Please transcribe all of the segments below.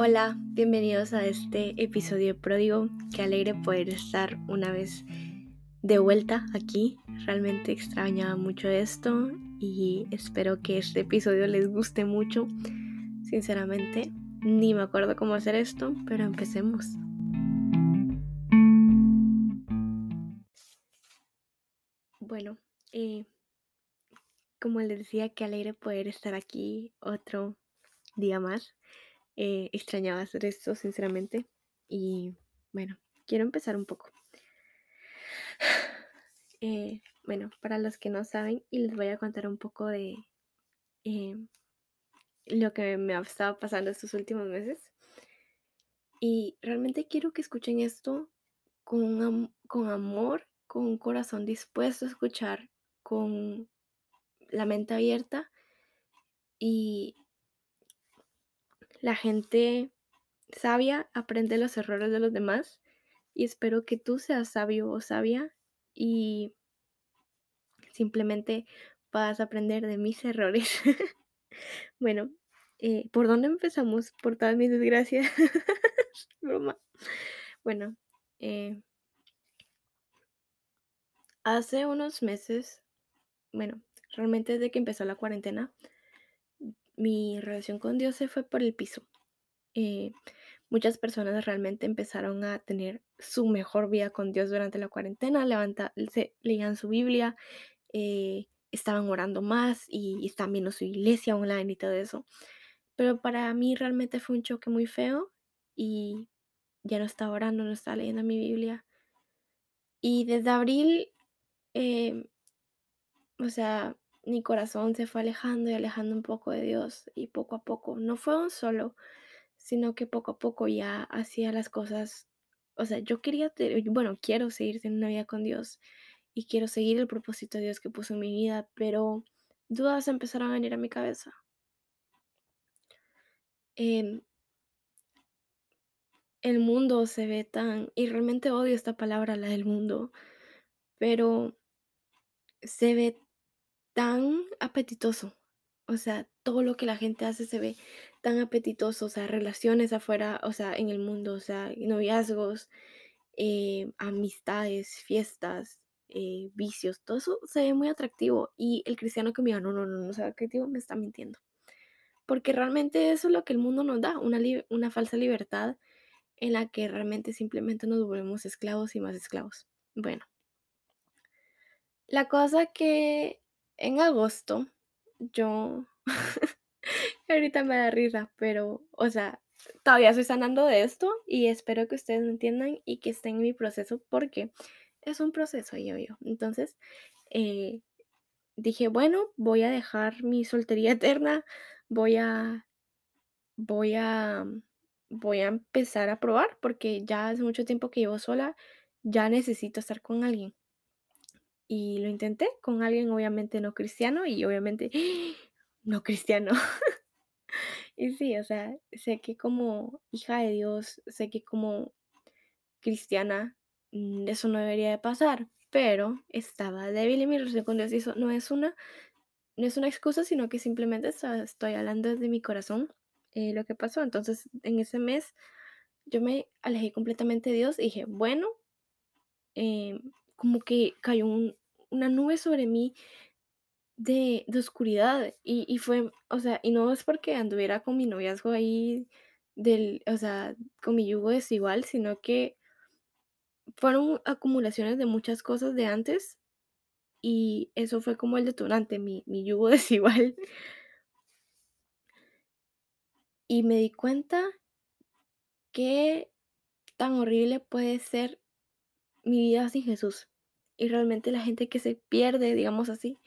Hola, bienvenidos a este episodio pródigo. Qué alegre poder estar una vez de vuelta aquí. Realmente extrañaba mucho esto y espero que este episodio les guste mucho. Sinceramente, ni me acuerdo cómo hacer esto, pero empecemos. Bueno, eh, como les decía, qué alegre poder estar aquí otro día más. Eh, extrañaba hacer esto, sinceramente. Y bueno, quiero empezar un poco. Eh, bueno, para los que no saben, y les voy a contar un poco de eh, lo que me ha estado pasando estos últimos meses. Y realmente quiero que escuchen esto con, con amor, con un corazón dispuesto a escuchar, con la mente abierta y la gente sabia aprende los errores de los demás y espero que tú seas sabio o sabia y simplemente vas a aprender de mis errores. bueno, eh, ¿por dónde empezamos? Por todas mis desgracias. Broma. Bueno, eh, hace unos meses, bueno, realmente desde que empezó la cuarentena, mi relación con Dios se fue por el piso. Eh, muchas personas realmente empezaron a tener su mejor vida con Dios durante la cuarentena, levanta, leían su Biblia, eh, estaban orando más y, están viendo su iglesia online y todo eso. Pero para mí realmente fue un choque muy feo y ya no estaba orando, no estaba leyendo mi Biblia. Y desde abril, eh, o sea, mi corazón se fue alejando y alejando un poco de Dios y poco a poco, no fue un solo, sino que poco a poco ya hacía las cosas, o sea, yo quería, bueno, quiero seguir teniendo una vida con Dios y quiero seguir el propósito de Dios que puso en mi vida, pero dudas empezaron a venir a mi cabeza. Em, el mundo se ve tan, y realmente odio esta palabra, la del mundo, pero se ve tan apetitoso. O sea, todo lo que la gente hace se ve tan apetitoso, o sea, relaciones afuera, o sea, en el mundo, o sea, noviazgos, eh, amistades, fiestas, eh, vicios, todo eso se ve muy atractivo. Y el cristiano que me diga, no, no, no, no se ve atractivo, me está mintiendo. Porque realmente eso es lo que el mundo nos da, una, una falsa libertad en la que realmente simplemente nos volvemos esclavos y más esclavos. Bueno, la cosa que en agosto yo, ahorita me da risa, pero, o sea, todavía estoy sanando de esto y espero que ustedes me entiendan y que estén en mi proceso porque es un proceso, yo, yo. Entonces, eh, dije, bueno, voy a dejar mi soltería eterna, voy a, voy a, voy a empezar a probar porque ya hace mucho tiempo que llevo sola, ya necesito estar con alguien. Y lo intenté con alguien obviamente no cristiano y obviamente no cristiano. y sí, o sea, sé que como hija de Dios, sé que como cristiana mm, eso no debería de pasar, pero estaba débil en mi relación con Dios y eso no es una, no es una excusa, sino que simplemente estoy hablando desde mi corazón eh, lo que pasó. Entonces, en ese mes yo me alejé completamente de Dios y dije, bueno, eh, como que cayó una nube sobre mí de, oscuridad y, fue, o sea, y no es porque anduviera con mi noviazgo ahí, del, o sea, con mi yugo desigual, sino que fueron acumulaciones de muchas cosas de antes y eso fue como el detonante, mi, mi yugo desigual. Y me di cuenta que tan horrible puede ser mi vida sin Jesús. Y realmente la gente que se pierde, digamos así,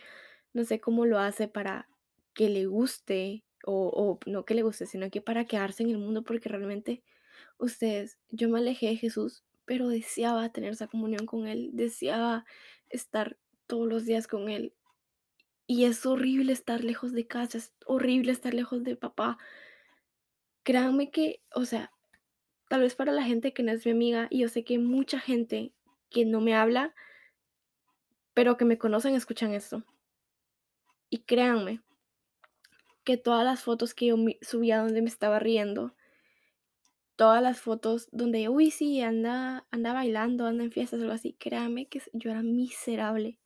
no sé cómo lo hace para que le guste, o, no que le guste, sino que para quedarse en el mundo, porque realmente ustedes, yo me alejé de Jesús, pero deseaba tener esa comunión con Él, deseaba estar todos los días con Él. Y es horrible estar lejos de casa, es horrible estar lejos de papá. Créanme que, o sea, tal vez para la gente que no es mi amiga, y yo sé que mucha gente que no me habla, pero que me conocen escuchan esto. Y créanme que todas las fotos que yo subía donde me estaba riendo, todas las fotos donde, uy, sí, anda, anda bailando, anda en fiestas, algo así, créame que yo era miserable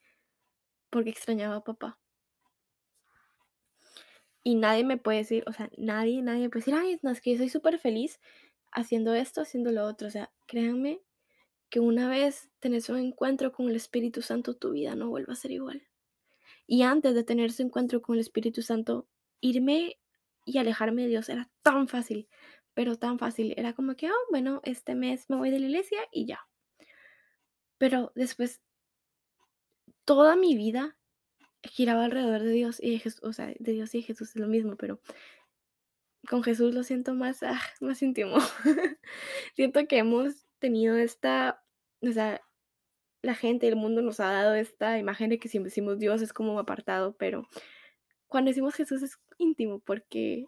porque extrañaba a papá. Y nadie me puede decir, o sea, nadie, nadie puede decir, ay, no, es que yo soy súper feliz haciendo esto, haciendo lo otro. O sea, créanme que una vez tenés un encuentro con el Espíritu Santo, tu vida no vuelve a ser igual. Y antes de tener ese encuentro con el Espíritu Santo, irme y alejarme de Dios era tan fácil, pero tan fácil. Era como que, oh, bueno, este mes me voy de la iglesia y ya. Pero después, toda mi vida giraba alrededor de Dios y de Jesús, o sea, de Dios y de Jesús es lo mismo, pero con Jesús lo siento más, ah, más íntimo. siento que hemos tenido esta, o sea, la gente, el mundo nos ha dado esta imagen de que si decimos Dios es como apartado, pero cuando decimos Jesús es íntimo porque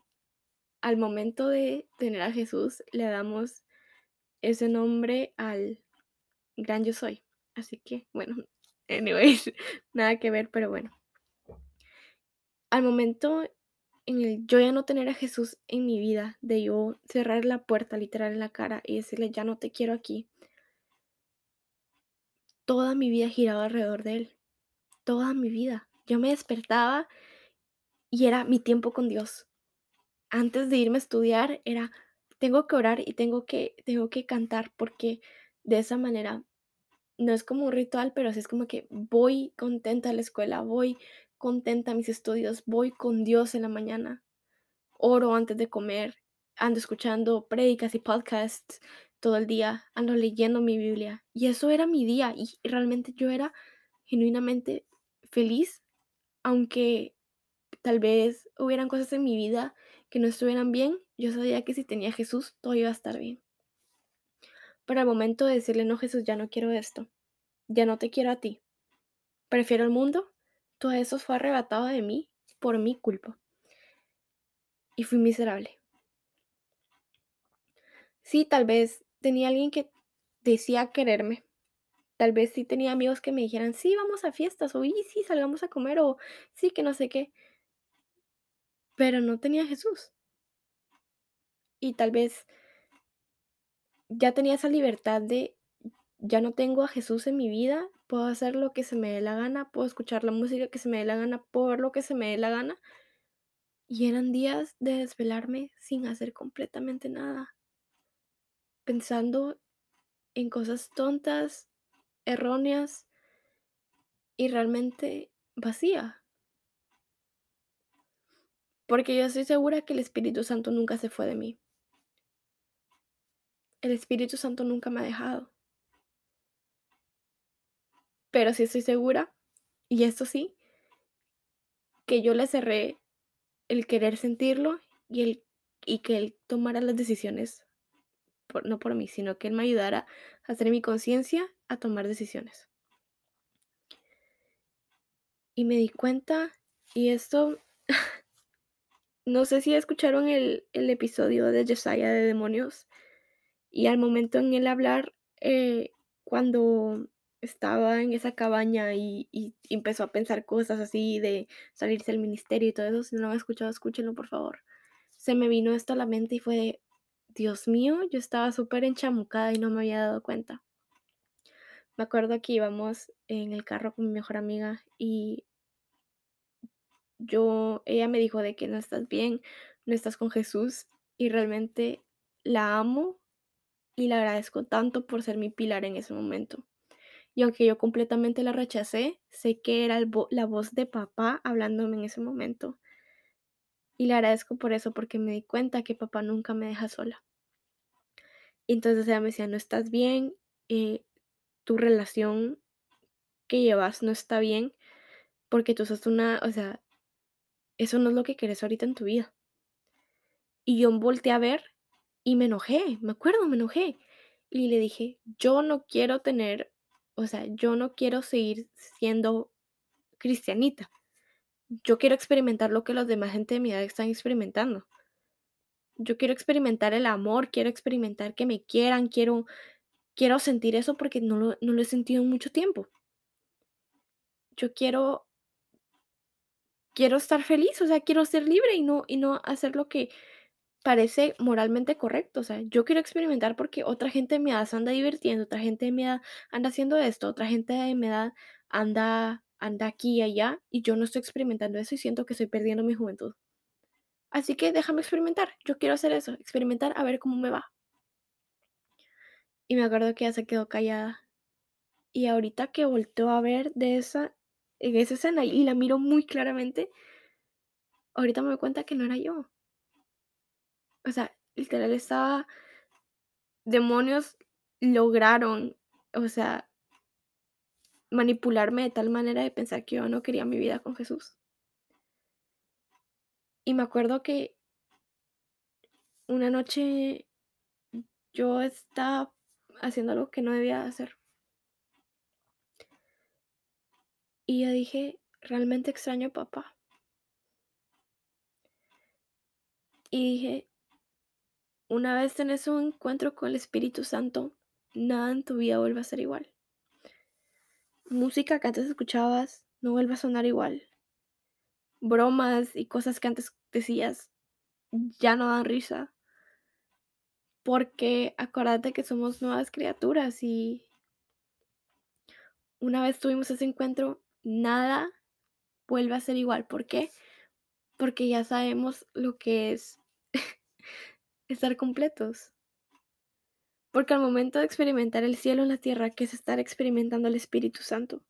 al momento de tener a Jesús le damos ese nombre al gran yo soy. Así que, bueno, anyways, nada que ver, pero bueno. Al momento en el yo ya no tener a Jesús en mi vida, de yo cerrar la puerta literal en la cara y decirle, ya no te quiero aquí, toda mi vida giraba alrededor de Él. Toda mi vida. Yo me despertaba y era mi tiempo con Dios. Antes de irme a estudiar era, tengo que orar y tengo que, tengo que cantar porque de esa manera no es como un ritual, pero sí es como que voy contenta a la escuela, voy contenta mis estudios, voy con Dios en la mañana, oro antes de comer, ando escuchando predicas y podcasts, todo el día, ando leyendo mi Biblia. Y eso era mi día y realmente yo era genuinamente feliz, aunque tal vez hubieran cosas en mi vida que no estuvieran bien, yo sabía que si tenía Jesús, todo iba a estar bien. Pero al momento de decirle, no Jesús, ya no quiero esto, ya no te quiero a ti, prefiero el mundo, todo eso fue arrebatado de mí por mi culpa. Y fui miserable. Sí, tal vez tenía alguien que decía quererme. Tal vez sí tenía amigos que me dijeran, sí, vamos a fiestas, o sí, salgamos a comer, o sí, que no sé qué. Pero no tenía Jesús. Y tal vez ya tenía esa libertad de, ya no tengo a Jesús en mi vida, puedo hacer lo que se me dé la gana, puedo escuchar la música que se me dé la gana, puedo ver lo que se me dé la gana. Y eran días de desvelarme sin hacer completamente nada pensando en cosas tontas, erróneas y realmente vacía. Porque yo estoy segura que el Espíritu Santo nunca se fue de mí. El Espíritu Santo nunca me ha dejado. Pero sí estoy segura, y esto sí, que yo le cerré el querer sentirlo y, el, y que él tomara las decisiones no por mí, sino que Él me ayudara a hacer mi conciencia a tomar decisiones. Y me di cuenta, y esto, no sé si escucharon el, episodio de Josiah de Demonios, y al momento en el hablar, eh, cuando estaba en esa cabaña y, y, empezó a pensar cosas así de salirse del ministerio y todo eso, si no lo han escuchado, escúchenlo por favor. Se me vino esto a la mente y fue de, Dios mío, yo estaba súper enchamucada y no me había dado cuenta. Me acuerdo que íbamos en el carro con mi mejor amiga y yo, ella me dijo de que no estás bien, no estás con Jesús y realmente la amo y le agradezco tanto por ser mi pilar en ese momento. Y aunque yo completamente la rechacé, sé que era la voz de papá hablándome en ese momento. Y le agradezco por eso, porque me di cuenta que papá nunca me deja sola. Y entonces ella me decía, no estás bien, eh, tu relación que llevas no está bien, porque tú sos una, o sea, eso no es lo que quieres ahorita en tu vida. Y yo volteé a ver y me enojé, me acuerdo, me enojé. Y le dije, yo no quiero tener, o sea, yo no quiero seguir siendo cristianita. Yo quiero experimentar lo que los demás gente de mi edad están experimentando. Yo quiero experimentar el amor, quiero experimentar que me quieran, quiero, quiero sentir eso porque no lo, no lo he sentido en mucho tiempo. Yo quiero, quiero estar feliz, o sea, quiero ser libre y no, y no hacer lo que, parece moralmente correcto. O sea, yo quiero experimentar porque otra gente de mi edad se anda divirtiendo, otra gente de mi edad anda haciendo esto, otra gente de mi edad anda, anda aquí y allá y yo no estoy experimentando eso y siento que estoy perdiendo mi juventud. Así que déjame experimentar. Yo quiero hacer eso, experimentar a ver cómo me va. Y me acuerdo que ella se quedó callada. Y ahorita que volteó a ver de esa, en esa escena y la miro muy claramente, ahorita me doy cuenta que no era yo. O sea, literal estaba, demonios lograron, o sea, manipularme de tal manera de pensar que yo no quería mi vida con Jesús. Y me acuerdo que una noche yo estaba haciendo algo que no debía hacer. Y yo dije, realmente extraño papá. Y dije, una vez tenés un encuentro con el Espíritu Santo, nada en tu vida vuelve a ser igual. Música que antes escuchabas no vuelve a sonar igual. Bromas y cosas que antes decías ya no dan risa. Porque acuérdate que somos nuevas criaturas y una vez tuvimos ese encuentro, nada vuelve a ser igual. ¿Por qué? Porque ya sabemos lo que es estar completos. Porque al momento de experimentar el cielo en la tierra, que es estar experimentando el Espíritu Santo,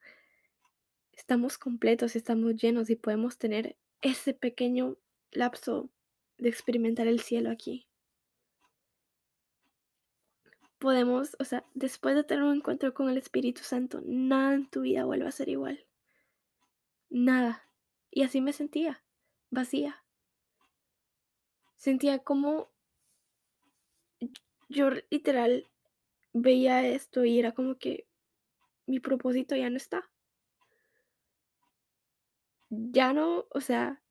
estamos completos, estamos llenos y podemos tener ese pequeño lapso de experimentar el cielo aquí. Podemos, o sea, después de tener un encuentro con el Espíritu Santo, nada en tu vida vuelve a ser igual. Nada. Y así me sentía, vacía. Sentía como yo literal veía esto y era como que mi propósito ya no está. Ya no, o sea,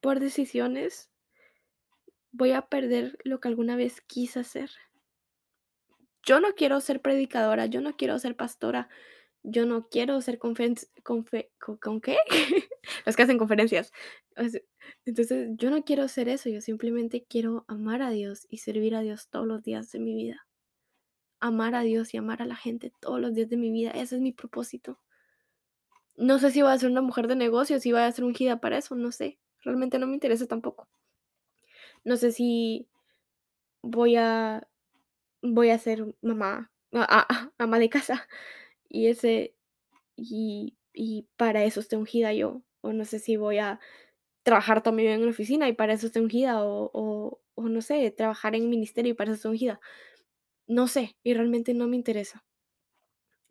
por decisiones voy a perder lo que alguna vez quise hacer. Yo no quiero ser predicadora, yo no quiero ser pastora, yo no quiero ser confen confe ¿con qué? Los que hacen conferencias. Entonces, yo no quiero ser eso, yo simplemente quiero amar a Dios y servir a Dios todos los días de mi vida. Amar a Dios y amar a la gente todos los días de mi vida, ese es mi propósito. No sé si voy a ser una mujer de negocios, si voy a ser ungida para eso, no sé. Realmente no me interesa tampoco. No sé si voy a voy a ser mamá, ama de casa y ese y, y para eso estoy ungida yo. O no sé si voy a trabajar también en la oficina y para eso estoy ungida. O, o, no sé, trabajar en ministerio y para eso estoy ungida. No sé, y realmente no me interesa.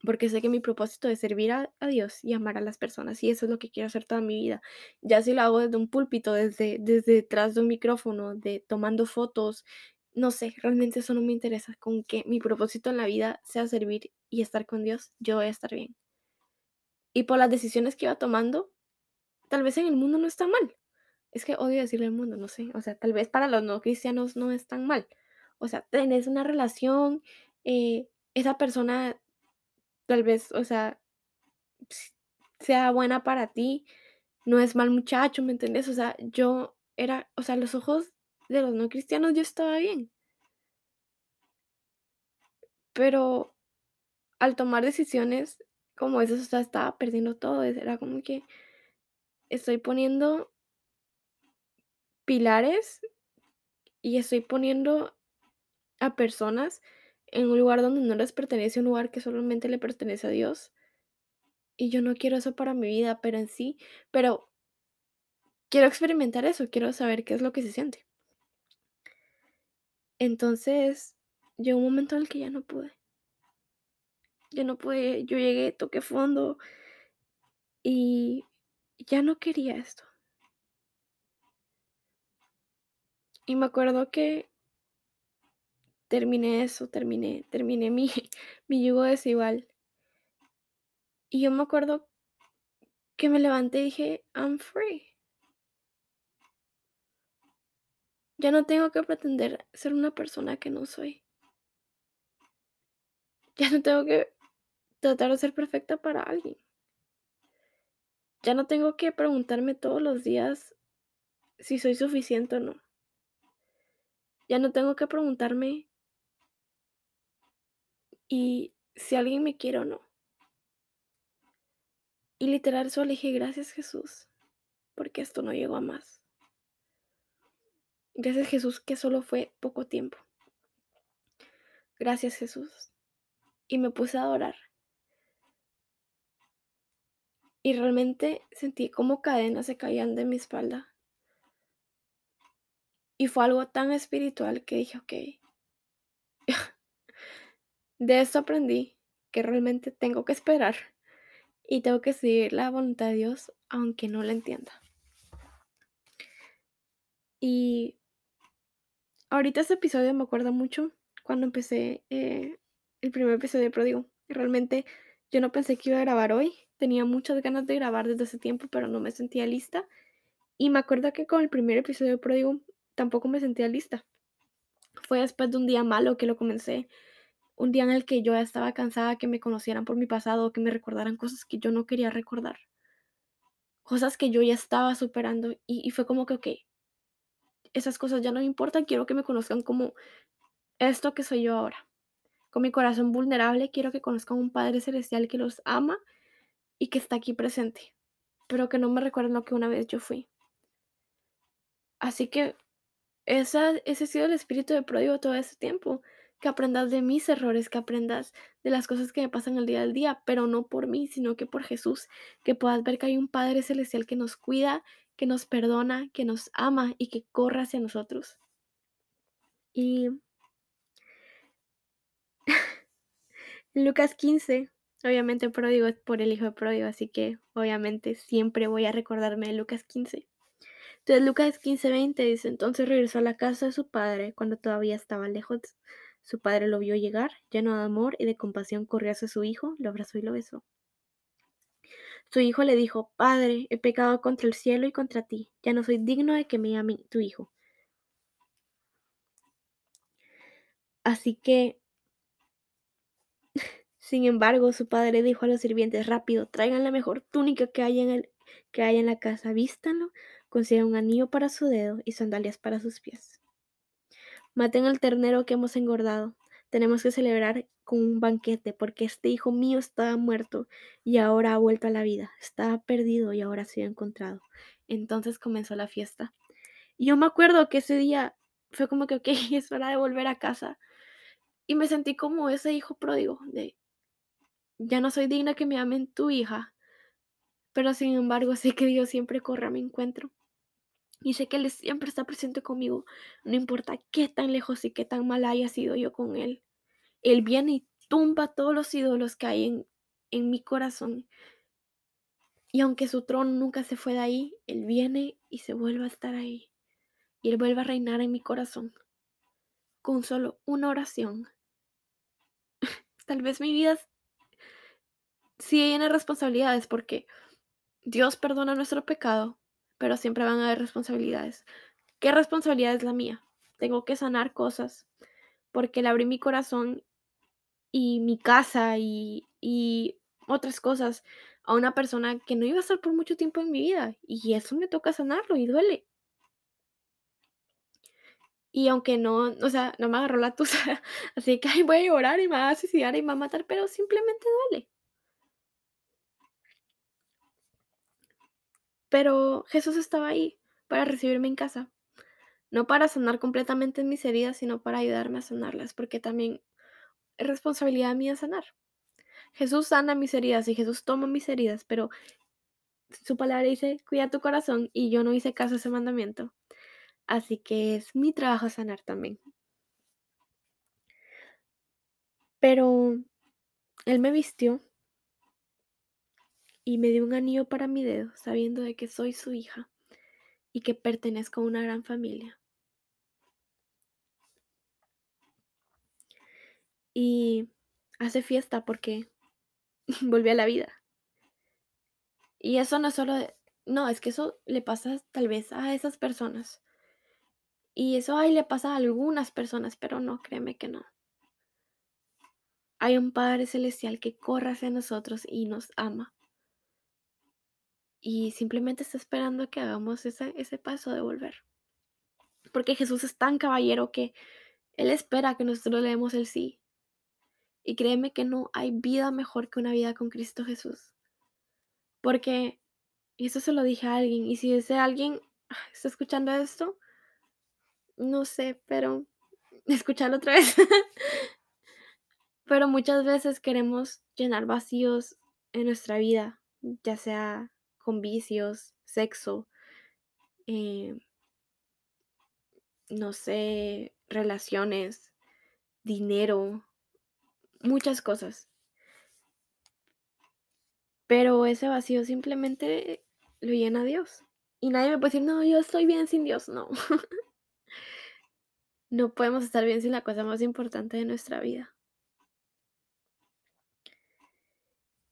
Porque sé que mi propósito es servir a, a, Dios y amar a las personas. Y eso es lo que quiero hacer toda mi vida. Ya si lo hago desde un púlpito, desde, desde detrás de un micrófono, de tomando fotos, no sé, realmente eso no me interesa. Con que mi propósito en la vida sea servir y estar con Dios, yo voy a estar bien. Y por las decisiones que iba tomando, tal vez en el mundo no está mal. Es que odio decirle al mundo, no sé. O sea, tal vez para los no cristianos no es tan mal. O sea, tenés una relación, eh, esa persona tal vez, o sea, sea buena para ti, no es mal muchacho, ¿me entendés? O sea, yo era, o sea, los ojos de los no cristianos yo estaba bien. Pero al tomar decisiones como esas, o sea, estaba perdiendo todo. Era como que estoy poniendo pilares y estoy poniendo a personas en un lugar donde no les pertenece, un lugar que solamente le pertenece a Dios. Y yo no quiero eso para mi vida, pero en sí, pero quiero experimentar eso, quiero saber qué es lo que se siente. Entonces, llegó un momento en el que ya no pude. Ya no pude, yo llegué, toqué fondo y ya no quería esto. Y me acuerdo que terminé eso, terminé, terminé mi, mi yugo desigual. Y yo me acuerdo que me levanté y dije, I'm free. Ya no tengo que pretender ser una persona que no soy. Ya no tengo que tratar de ser perfecta para alguien. Ya no tengo que preguntarme todos los días si soy suficiente o no. Ya no tengo que preguntarme y si alguien me quiere o no. Y literal solo dije, gracias Jesús, porque esto no llegó a más. Gracias Jesús que solo fue poco tiempo. Gracias Jesús. Y me puse a adorar. Y realmente sentí como cadenas se caían de mi espalda. Y fue algo tan espiritual que dije, ok, de esto aprendí que realmente tengo que esperar y tengo que seguir la voluntad de Dios aunque no la entienda. Y ahorita este episodio me acuerda mucho cuando empecé eh, el primer episodio de Pródigo. Realmente yo no pensé que iba a grabar hoy. Tenía muchas ganas de grabar desde ese tiempo, pero no me sentía lista. Y me acuerdo que con el primer episodio de Pródigo tampoco me sentía lista. Fue después de un día malo que lo comencé. Un día en el que yo ya estaba cansada que me conocieran por mi pasado, que me recordaran cosas que yo no quería recordar. Cosas que yo ya estaba superando. Y, fue como que, ok, esas cosas ya no me importan, quiero que me conozcan como esto que soy yo ahora. Con mi corazón vulnerable quiero que conozcan un Padre Celestial que los ama y que está aquí presente, pero que no me recuerden lo que una vez yo fui. Así que esa, ese ha sido el espíritu de pródigo todo ese tiempo, que aprendas de mis errores, que aprendas de las cosas que me pasan el día al día, pero no por mí, sino que por Jesús, que puedas ver que hay un Padre Celestial que nos cuida, que nos perdona, que nos ama y que corre hacia nosotros. Y Lucas 15, obviamente pródigo es por el hijo de pródigo, así que obviamente siempre voy a recordarme de Lucas 15. Entonces Lucas 15, 20 dice, entonces regresó a la casa de su padre cuando todavía estaba lejos. Su padre lo vio llegar, lleno de amor y de compasión, corrió hacia su hijo, lo abrazó y lo besó. Su hijo le dijo, Padre, he pecado contra el cielo y contra ti, ya no soy digno de que me llame tu hijo. Así que, sin embargo, su padre dijo a los sirvientes, rápido, traigan la mejor túnica que haya en, el, que en la casa, vístanlo, consigan un anillo para su dedo y sandalias para sus pies. Maten al ternero que hemos engordado. Tenemos que celebrar con un banquete porque este hijo mío estaba muerto y ahora ha vuelto a la vida. Estaba perdido y ahora ha sido encontrado. Entonces comenzó la fiesta. Yo me acuerdo que ese día fue como que, ok, es hora de volver a casa. Y me sentí como ese hijo pródigo de, ya no soy digna que me amen tu hija, pero sin embargo sé que Dios siempre corre a mi encuentro. Y sé que Él siempre está presente conmigo, no importa qué tan lejos y qué tan mal haya sido yo con Él. Él viene y tumba todos los ídolos que hay en, en mi corazón. Y aunque su trono nunca se fue de ahí, Él viene y se vuelve a estar ahí. Y Él vuelve a reinar en mi corazón. Con solo una oración. Tal vez mi vida sí tiene responsabilidades porque Dios perdona nuestro pecado, pero siempre van a haber responsabilidades. ¿Qué responsabilidad es la mía? Tengo que sanar cosas porque le abrí mi corazón y mi casa y, y otras cosas a una persona que no iba a estar por mucho tiempo en mi vida y eso me toca sanarlo y duele. Y aunque no, o sea, no me agarró la tusa, así que voy a llorar y me va a suicidar y me va a matar, pero simplemente duele. Pero Jesús estaba ahí para recibirme en casa. No para sanar completamente mis heridas, sino para ayudarme a sanarlas, porque también es responsabilidad mía sanar. Jesús sana mis heridas y Jesús toma mis heridas, pero su palabra dice, cuida tu corazón y yo no hice caso a ese mandamiento. Así que es mi trabajo sanar también. Pero Él me vistió y me dio un anillo para mi dedo, sabiendo de que soy su hija y que pertenezco a una gran familia. Y hace fiesta porque volví a la vida. Y eso no es solo de, no, es que eso le pasa tal vez a esas personas. Y eso ahí le pasa a algunas personas, pero no, créeme que no. Hay un Padre Celestial que corre hacia nosotros y nos ama y simplemente está esperando que hagamos ese, ese paso de volver. Porque Jesús es tan caballero que Él espera que nosotros le demos el sí. Y créeme que no hay vida mejor que una vida con Cristo Jesús. Porque, y eso se lo dije a alguien, y si ese alguien está escuchando esto, no sé, pero escucharlo otra vez. pero muchas veces queremos llenar vacíos en nuestra vida, ya sea con vicios, sexo, eh, no sé, relaciones, dinero, muchas cosas. Pero ese vacío simplemente lo llena Dios. Y nadie me puede decir, no, yo estoy bien sin Dios. No. no podemos estar bien sin la cosa más importante de nuestra vida.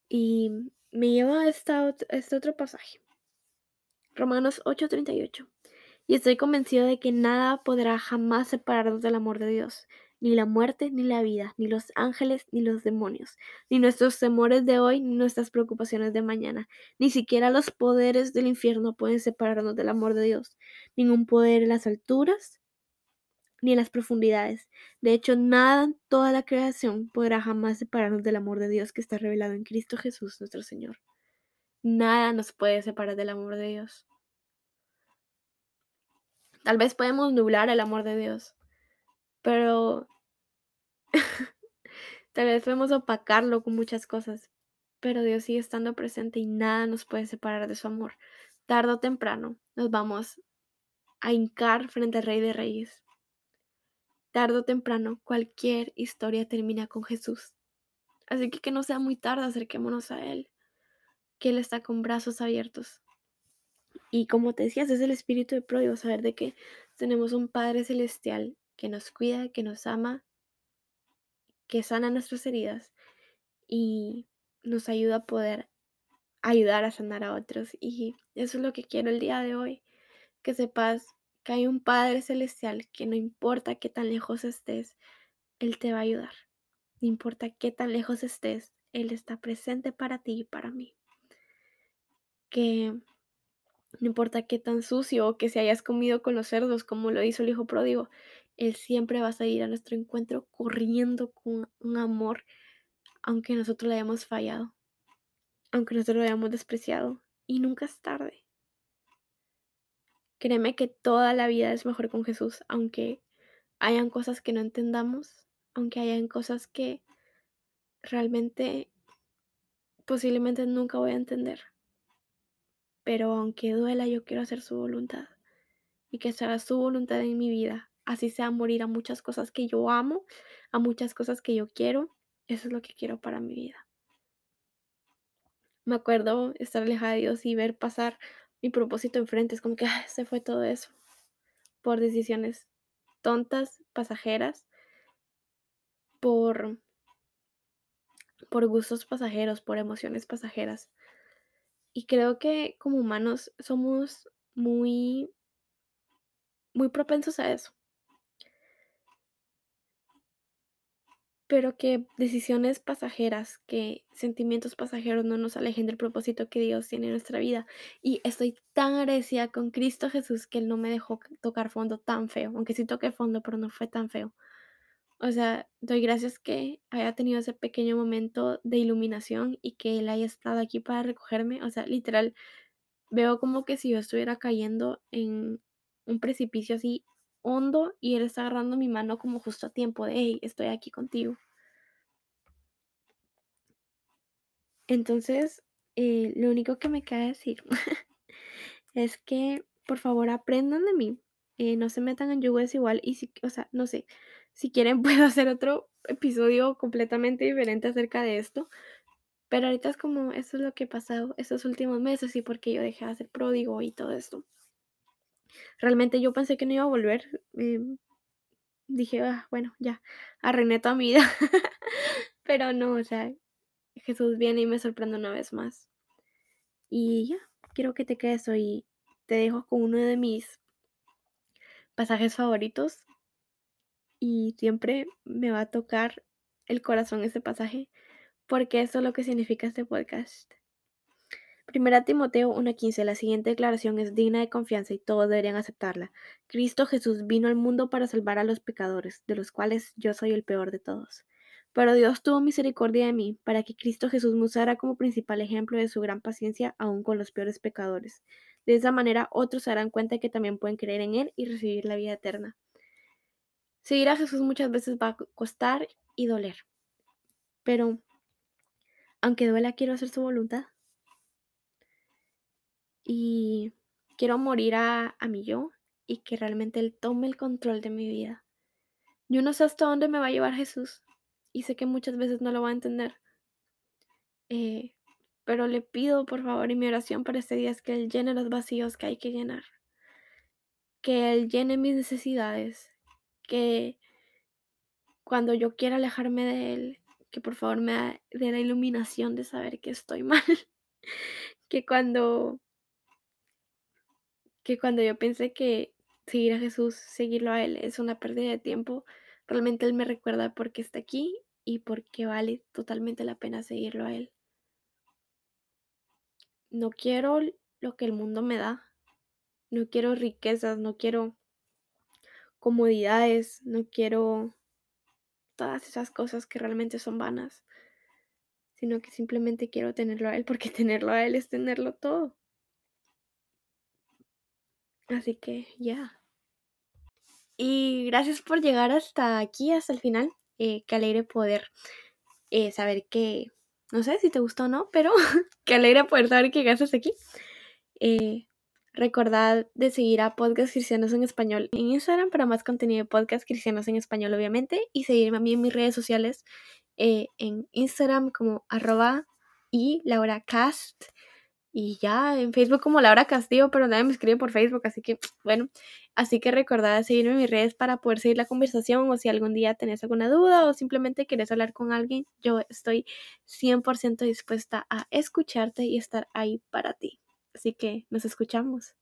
Y me lleva a este otro pasaje. Romanos 8:38. Y estoy convencido de que nada podrá jamás separarnos del amor de Dios, ni la muerte, ni la vida, ni los ángeles, ni los demonios, ni nuestros temores de hoy, ni nuestras preocupaciones de mañana. Ni siquiera los poderes del infierno pueden separarnos del amor de Dios. Ningún poder en las alturas, ni en las profundidades. De hecho, nada toda la creación podrá jamás separarnos del amor de Dios que está revelado en Cristo Jesús nuestro Señor. Nada nos puede separar del amor de Dios. Tal vez podemos nublar el amor de Dios, pero tal vez podemos opacarlo con muchas cosas, pero Dios sigue estando presente y nada nos puede separar de su amor. Tardo o temprano nos vamos a hincar frente al Rey de Reyes. Tardo o temprano cualquier historia termina con Jesús. Así que que no sea muy tarde, acerquémonos a Él, que Él está con brazos abiertos. Y como te decías, es el espíritu de pródigo, saber de que tenemos un Padre Celestial que nos cuida, que nos ama, que sana nuestras heridas y nos ayuda a poder ayudar a sanar a otros. Y eso es lo que quiero el día de hoy, que sepas que hay un Padre Celestial que no importa qué tan lejos estés, Él te va a ayudar. No importa qué tan lejos estés, Él está presente para ti y para mí. Que no importa qué tan sucio o que se hayas comido con los cerdos, como lo hizo el hijo pródigo, Él siempre va a salir a nuestro encuentro corriendo con un amor, aunque nosotros le hayamos fallado, aunque nosotros lo hayamos despreciado. Y nunca es tarde. Créeme que toda la vida es mejor con Jesús, aunque hayan cosas que no entendamos, aunque hayan cosas que realmente posiblemente nunca voy a entender pero aunque duela, yo quiero hacer su voluntad y que sea su voluntad en mi vida. Así sea morir a muchas cosas que yo amo, a muchas cosas que yo quiero. Eso es lo que quiero para mi vida. Me acuerdo estar alejada de Dios y ver pasar mi propósito enfrente. Es como que se fue todo eso por decisiones tontas, pasajeras, por, por gustos pasajeros, por emociones pasajeras. Y creo que como humanos somos muy, muy propensos a eso. Pero que decisiones pasajeras, que sentimientos pasajeros no nos alejen del propósito que Dios tiene en nuestra vida. Y estoy tan agradecida con Cristo Jesús que Él no me dejó tocar fondo tan feo, aunque sí toqué fondo, pero no fue tan feo. O sea, doy gracias que haya tenido ese pequeño momento de iluminación y que él haya estado aquí para recogerme. O sea, literal, veo como que si yo estuviera cayendo en un precipicio así hondo y él está agarrando mi mano como justo a tiempo de, hey, estoy aquí contigo. Entonces, eh, lo único que me queda decir es que por favor aprendan de mí. Eh, no se metan en yugo igual y si, o sea, no sé, si quieren, puedo hacer otro episodio completamente diferente acerca de esto. Pero ahorita es como, eso es lo que ha pasado estos últimos meses y porque yo dejé de hacer pródigo y todo esto. Realmente yo pensé que no iba a volver. Em, dije, ah, bueno, ya, arruiné toda mi vida. Pero no, o sea, Jesús viene y me sorprende una vez más. Y ya, quiero que te quedes hoy. Te dejo con uno de mis pasajes favoritos y siempre me va a tocar el corazón ese pasaje porque eso es lo que significa este podcast. Primera Timoteo 1.15. La siguiente declaración es digna de confianza y todos deberían aceptarla. Cristo Jesús vino al mundo para salvar a los pecadores, de los cuales yo soy el peor de todos. Pero Dios tuvo misericordia de mí, para que Cristo Jesús me usara como principal ejemplo de su gran paciencia aún con los peores pecadores. De esa manera otros se darán cuenta que también pueden creer en Él y recibir la vida eterna. Seguir a Jesús muchas veces va a costar y doler. Pero, aunque duela, quiero hacer su voluntad y quiero morir a, a mi yo y que realmente Él tome el control de mi vida. Yo no sé hasta dónde me va a llevar Jesús y sé que muchas veces no lo va a entender. Eh, pero le pido por favor y mi oración para este día es que Él llene los vacíos que hay que llenar. Que Él llene mis necesidades. Que cuando yo quiera alejarme de Él, que por favor me dé la iluminación de saber que estoy mal. que cuando que cuando yo pensé que seguir a Jesús, seguirlo a Él es una pérdida de tiempo, realmente Él me recuerda por qué está aquí y por qué vale totalmente la pena seguirlo a Él. No quiero lo que el mundo me da, no quiero riquezas, no quiero comodidades, no quiero todas esas cosas que realmente son vanas, sino que simplemente quiero tenerlo a Él porque tenerlo a Él es tenerlo todo. Así que ya. Y gracias por llegar hasta aquí, hasta el final. Eh, qué alegre poder eh, saber que, no sé si te gustó o no, pero qué alegre poder saber que llegaste aquí. Eh, recordad de seguir a Podcast Cristianos en Español en Instagram para más contenido de Podcast Cristianos en Español, obviamente. Y seguirme a mí en mis redes sociales en Instagram como arroba y Laura Cast y ya en Facebook como Laura Castillo, pero nadie me escribe por Facebook, así que bueno, así que recordad seguirme en mis redes para poder seguir la conversación o si algún día tenés alguna duda o simplemente querés hablar con alguien, yo estoy 100% dispuesta a escucharte y estar ahí para ti. Así que nos escuchamos.